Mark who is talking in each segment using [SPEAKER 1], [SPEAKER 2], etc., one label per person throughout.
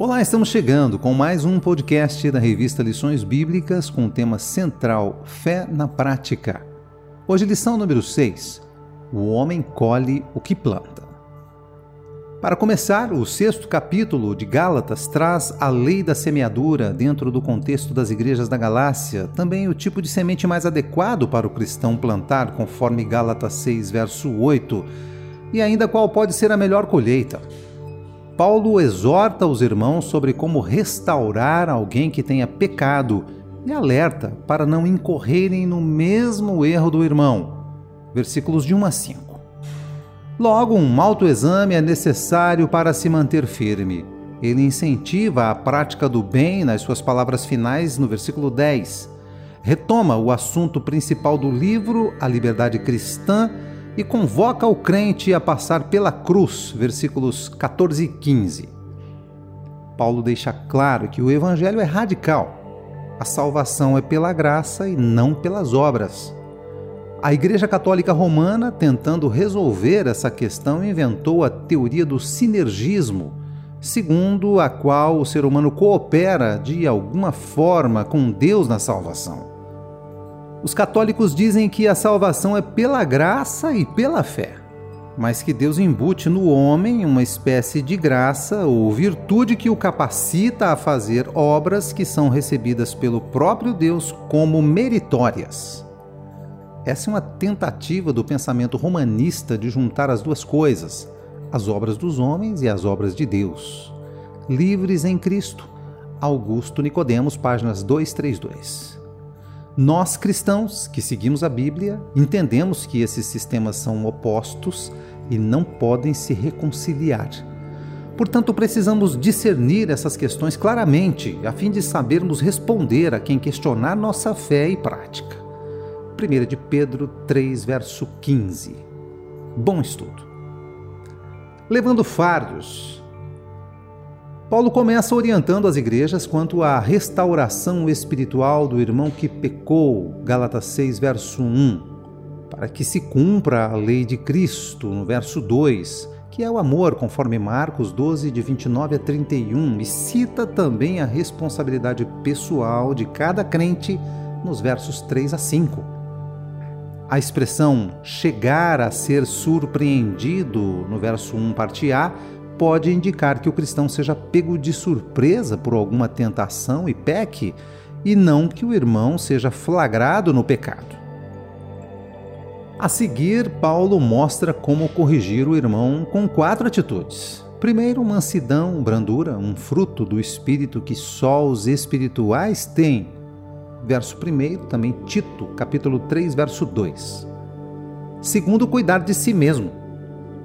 [SPEAKER 1] Olá, estamos chegando com mais um podcast da revista Lições Bíblicas com o tema central Fé na Prática. Hoje, lição número 6: O homem colhe o que planta. Para começar, o sexto capítulo de Gálatas traz a lei da semeadura dentro do contexto das igrejas da Galácia, também o tipo de semente mais adequado para o cristão plantar, conforme Gálatas 6, verso 8, e ainda qual pode ser a melhor colheita. Paulo exorta os irmãos sobre como restaurar alguém que tenha pecado e alerta para não incorrerem no mesmo erro do irmão. Versículos de 1 a 5. Logo, um autoexame é necessário para se manter firme. Ele incentiva a prática do bem nas suas palavras finais no versículo 10. Retoma o assunto principal do livro, a liberdade cristã, e convoca o crente a passar pela cruz, versículos 14 e 15. Paulo deixa claro que o evangelho é radical. A salvação é pela graça e não pelas obras. A Igreja Católica Romana, tentando resolver essa questão, inventou a teoria do sinergismo, segundo a qual o ser humano coopera de alguma forma com Deus na salvação. Os católicos dizem que a salvação é pela graça e pela fé, mas que Deus embute no homem uma espécie de graça ou virtude que o capacita a fazer obras que são recebidas pelo próprio Deus como meritórias. Essa é uma tentativa do pensamento romanista de juntar as duas coisas, as obras dos homens e as obras de Deus. Livres em Cristo. Augusto Nicodemos, páginas 232. Nós cristãos que seguimos a Bíblia entendemos que esses sistemas são opostos e não podem se reconciliar. Portanto, precisamos discernir essas questões claramente, a fim de sabermos responder a quem questionar nossa fé e prática. 1 de Pedro 3, verso 15. Bom estudo. Levando fardos, Paulo começa orientando as igrejas quanto à restauração espiritual do irmão que pecou, Gálatas 6, verso 1, para que se cumpra a lei de Cristo, no verso 2, que é o amor, conforme Marcos 12, de 29 a 31, e cita também a responsabilidade pessoal de cada crente nos versos 3 a 5. A expressão chegar a ser surpreendido, no verso 1, parte A, pode indicar que o cristão seja pego de surpresa por alguma tentação e peque, e não que o irmão seja flagrado no pecado. A seguir, Paulo mostra como corrigir o irmão com quatro atitudes. Primeiro, mansidão, brandura, um fruto do espírito que só os espirituais têm. Verso 1, também Tito, capítulo 3, verso 2. Segundo, cuidar de si mesmo.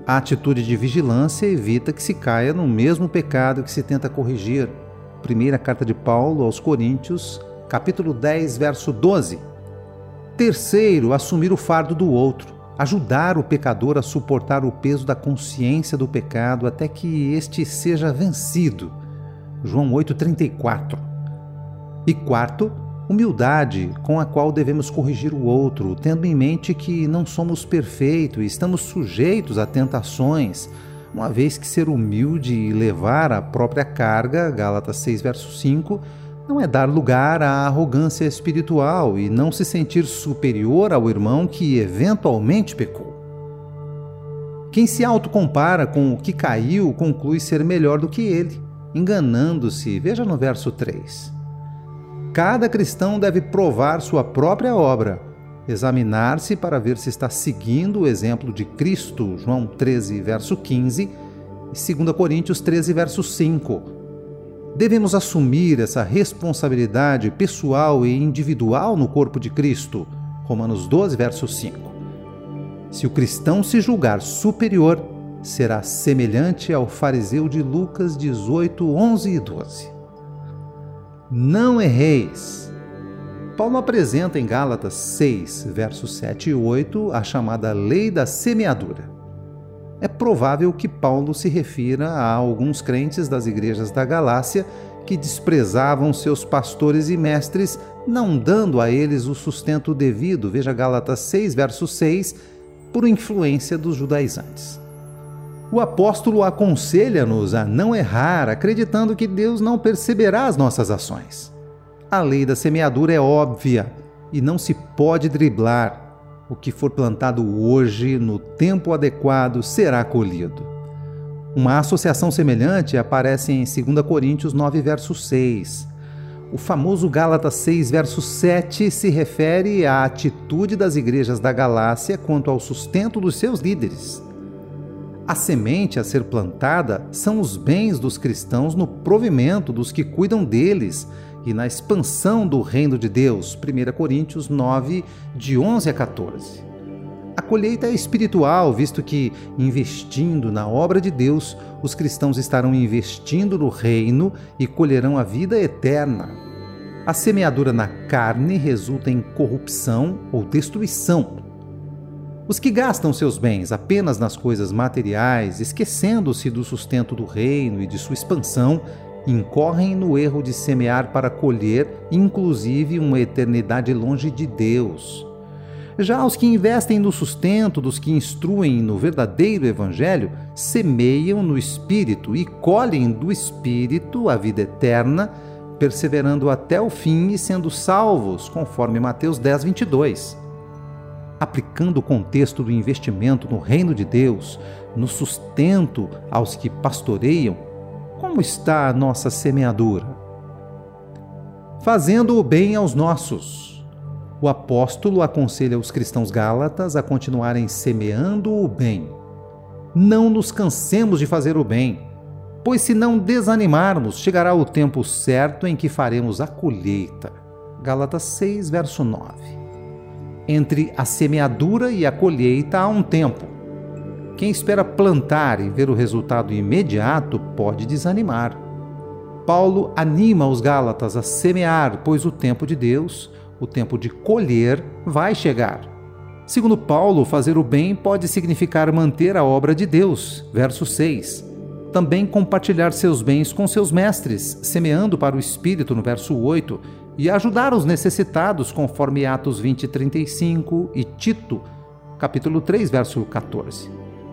[SPEAKER 1] A atitude de vigilância evita que se caia no mesmo pecado que se tenta corrigir. Primeira carta de Paulo aos Coríntios, capítulo 10, verso 12. Terceiro, assumir o fardo do outro, ajudar o pecador a suportar o peso da consciência do pecado até que este seja vencido. João 8:34. E quarto, Humildade com a qual devemos corrigir o outro, tendo em mente que não somos perfeitos e estamos sujeitos a tentações, uma vez que ser humilde e levar a própria carga, Gálatas 6, verso 5, não é dar lugar à arrogância espiritual e não se sentir superior ao irmão que eventualmente pecou. Quem se autocompara com o que caiu conclui ser melhor do que ele, enganando-se. Veja no verso 3. Cada cristão deve provar sua própria obra, examinar-se para ver se está seguindo o exemplo de Cristo, João 13, verso 15, e 2 Coríntios 13, verso 5. Devemos assumir essa responsabilidade pessoal e individual no corpo de Cristo, Romanos 12, verso 5. Se o cristão se julgar superior, será semelhante ao fariseu de Lucas 18, 11 e 12 não erreis. Paulo apresenta em Gálatas 6, versos 7 e 8, a chamada lei da semeadura. É provável que Paulo se refira a alguns crentes das igrejas da Galácia que desprezavam seus pastores e mestres, não dando a eles o sustento devido, veja Gálatas 6, verso 6, por influência dos judaizantes. O apóstolo aconselha-nos a não errar, acreditando que Deus não perceberá as nossas ações. A lei da semeadura é óbvia e não se pode driblar. O que for plantado hoje, no tempo adequado, será colhido. Uma associação semelhante aparece em 2 Coríntios 9, verso 6. O famoso Gálatas 6, verso 7 se refere à atitude das igrejas da Galácia quanto ao sustento dos seus líderes. A semente a ser plantada são os bens dos cristãos no provimento dos que cuidam deles e na expansão do reino de Deus. 1 Coríntios 9, de 11 a 14. A colheita é espiritual, visto que, investindo na obra de Deus, os cristãos estarão investindo no reino e colherão a vida eterna. A semeadura na carne resulta em corrupção ou destruição, os que gastam seus bens apenas nas coisas materiais, esquecendo-se do sustento do reino e de sua expansão, incorrem no erro de semear para colher, inclusive, uma eternidade longe de Deus. Já os que investem no sustento dos que instruem no verdadeiro Evangelho, semeiam no Espírito e colhem do Espírito a vida eterna, perseverando até o fim e sendo salvos, conforme Mateus 10, 22 aplicando o contexto do investimento no reino de Deus, no sustento aos que pastoreiam, como está a nossa semeadura? Fazendo o bem aos nossos. O apóstolo aconselha os cristãos gálatas a continuarem semeando o bem. Não nos cansemos de fazer o bem, pois se não desanimarmos, chegará o tempo certo em que faremos a colheita. Gálatas 6, verso 9. Entre a semeadura e a colheita há um tempo. Quem espera plantar e ver o resultado imediato pode desanimar. Paulo anima os Gálatas a semear, pois o tempo de Deus, o tempo de colher, vai chegar. Segundo Paulo, fazer o bem pode significar manter a obra de Deus. Verso 6. Também compartilhar seus bens com seus mestres, semeando para o Espírito, no verso 8, e ajudar os necessitados, conforme Atos 20, 35 e Tito, capítulo 3, verso 14.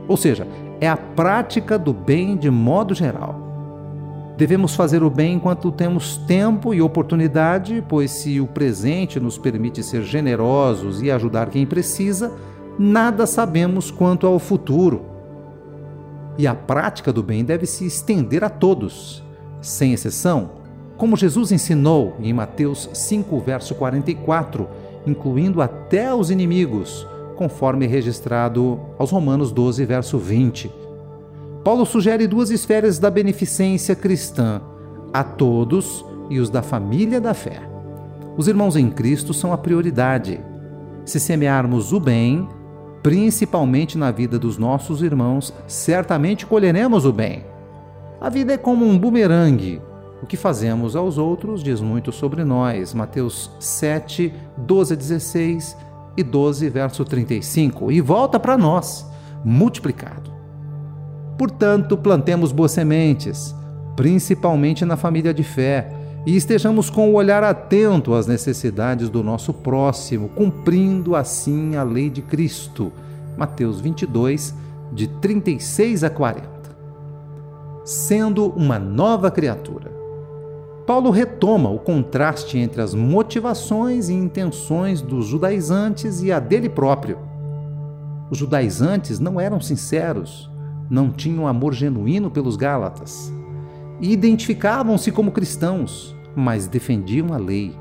[SPEAKER 1] Ou seja, é a prática do bem de modo geral. Devemos fazer o bem enquanto temos tempo e oportunidade, pois se o presente nos permite ser generosos e ajudar quem precisa, nada sabemos quanto ao futuro. E a prática do bem deve se estender a todos, sem exceção, como Jesus ensinou em Mateus 5, verso 44, incluindo até os inimigos, conforme registrado aos Romanos 12, verso 20. Paulo sugere duas esferas da beneficência cristã, a todos e os da família da fé. Os irmãos em Cristo são a prioridade. Se semearmos o bem, principalmente na vida dos nossos irmãos, certamente colheremos o bem. A vida é como um bumerangue o que fazemos aos outros diz muito sobre nós. Mateus 7, 12 a 16 e 12, verso 35. E volta para nós, multiplicado. Portanto, plantemos boas sementes, principalmente na família de fé, e estejamos com o olhar atento às necessidades do nosso próximo, cumprindo assim a lei de Cristo. Mateus 22, de 36 a 40. Sendo uma nova criatura. Paulo retoma o contraste entre as motivações e intenções dos judaizantes e a dele próprio. Os judaizantes não eram sinceros, não tinham amor genuíno pelos Gálatas e identificavam-se como cristãos, mas defendiam a lei,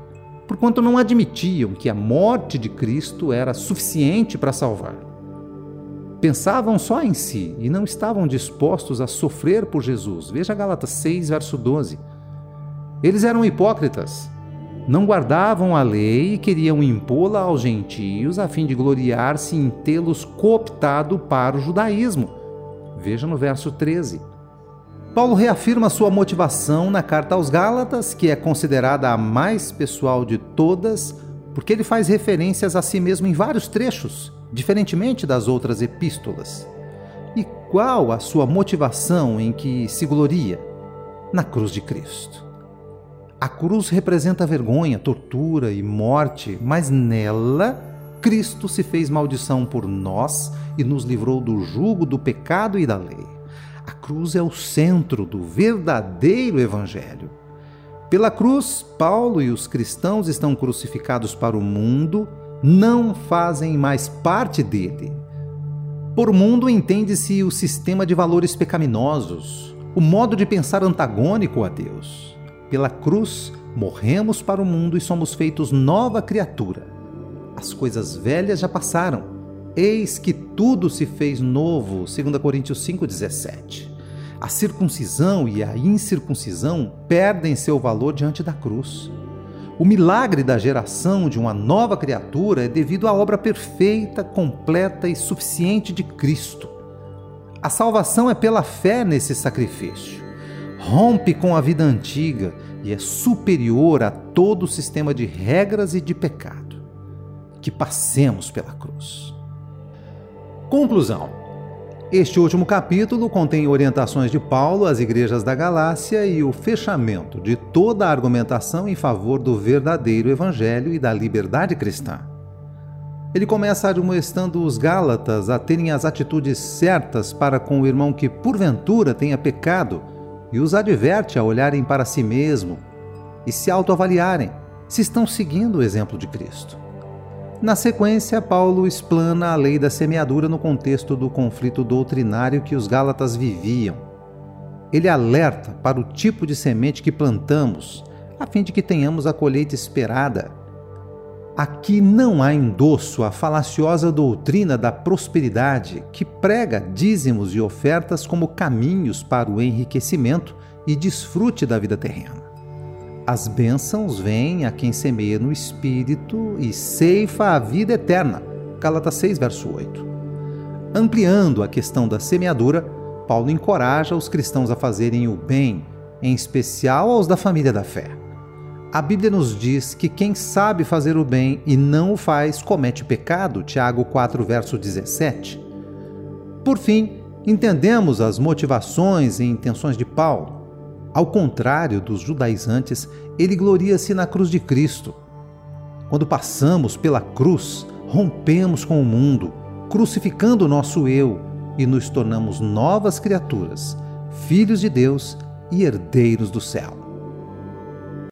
[SPEAKER 1] porquanto não admitiam que a morte de Cristo era suficiente para salvar. Pensavam só em si e não estavam dispostos a sofrer por Jesus. Veja Gálatas 6, verso 12 eles eram hipócritas. Não guardavam a lei e queriam impô-la aos gentios a fim de gloriar-se em tê-los cooptado para o judaísmo. Veja no verso 13. Paulo reafirma sua motivação na carta aos Gálatas, que é considerada a mais pessoal de todas, porque ele faz referências a si mesmo em vários trechos, diferentemente das outras epístolas. E qual a sua motivação em que se gloria? Na cruz de Cristo. A cruz representa vergonha, tortura e morte, mas nela Cristo se fez maldição por nós e nos livrou do jugo do pecado e da lei. A cruz é o centro do verdadeiro Evangelho. Pela cruz, Paulo e os cristãos estão crucificados para o mundo, não fazem mais parte dele. Por mundo entende-se o sistema de valores pecaminosos, o modo de pensar antagônico a Deus. Pela cruz, morremos para o mundo e somos feitos nova criatura. As coisas velhas já passaram Eis que tudo se fez novo, 2 Coríntios 5,17. A circuncisão e a incircuncisão perdem seu valor diante da cruz. O milagre da geração de uma nova criatura é devido à obra perfeita, completa e suficiente de Cristo. A salvação é pela fé nesse sacrifício. Rompe com a vida antiga e é superior a todo o sistema de regras e de pecado. Que passemos pela cruz. Conclusão. Este último capítulo contém orientações de Paulo às igrejas da Galácia e o fechamento de toda a argumentação em favor do verdadeiro evangelho e da liberdade cristã. Ele começa admoestando os Gálatas a terem as atitudes certas para com o irmão que porventura tenha pecado e os adverte a olharem para si mesmo e se autoavaliarem se estão seguindo o exemplo de Cristo. Na sequência, Paulo explana a lei da semeadura no contexto do conflito doutrinário que os Gálatas viviam. Ele alerta para o tipo de semente que plantamos, a fim de que tenhamos a colheita esperada. Aqui não há endosso à falaciosa doutrina da prosperidade que prega dízimos e ofertas como caminhos para o enriquecimento e desfrute da vida terrena. As bênçãos vêm a quem semeia no Espírito e ceifa a vida eterna. Gálatas 6, verso 8. Ampliando a questão da semeadura, Paulo encoraja os cristãos a fazerem o bem, em especial aos da família da fé. A Bíblia nos diz que quem sabe fazer o bem e não o faz comete pecado, Tiago 4, verso 17. Por fim, entendemos as motivações e intenções de Paulo. Ao contrário dos judaizantes, ele gloria-se na cruz de Cristo. Quando passamos pela cruz, rompemos com o mundo, crucificando o nosso eu e nos tornamos novas criaturas, filhos de Deus e herdeiros do céu.